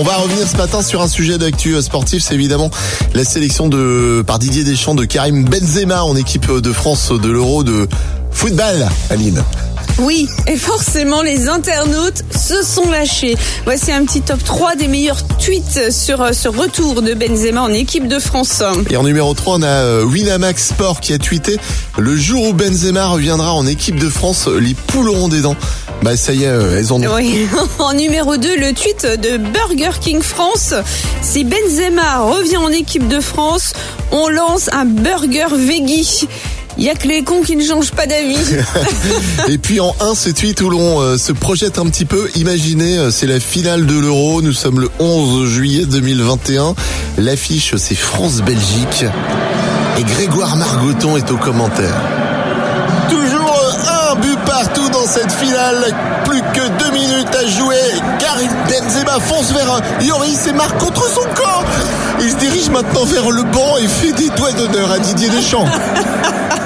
On va revenir ce matin sur un sujet d'actu euh, sportif, c'est évidemment la sélection de par Didier Deschamps de Karim Benzema en équipe de France de l'Euro de football, Aline. Oui, et forcément les internautes se sont lâchés. Voici un petit top 3 des meilleurs tweets sur euh, ce retour de Benzema en équipe de France. Et en numéro 3, on a euh, Winamax Sport qui a tweeté Le jour où Benzema reviendra en équipe de France, les poules auront des dents. Bah ça y est, euh, elles en ont. Oui. En numéro 2, le tweet de Burger King France. Si Benzema revient en équipe de France, on lance un burger veggie. Il y a que les cons qui ne changent pas d'avis. Et puis en 1, ce tweet où l'on euh, se projette un petit peu. Imaginez, euh, c'est la finale de l'Euro. Nous sommes le 11 juillet 2021. L'affiche, c'est France-Belgique. Et Grégoire Margoton est au commentaire. Toujours un but partout dans cette finale. Plus que deux minutes à jouer. Karim Benzema fonce vers un Yoris et marque contre son corps. Il se dirige maintenant vers le banc et fait des doigts d'honneur à Didier Deschamps.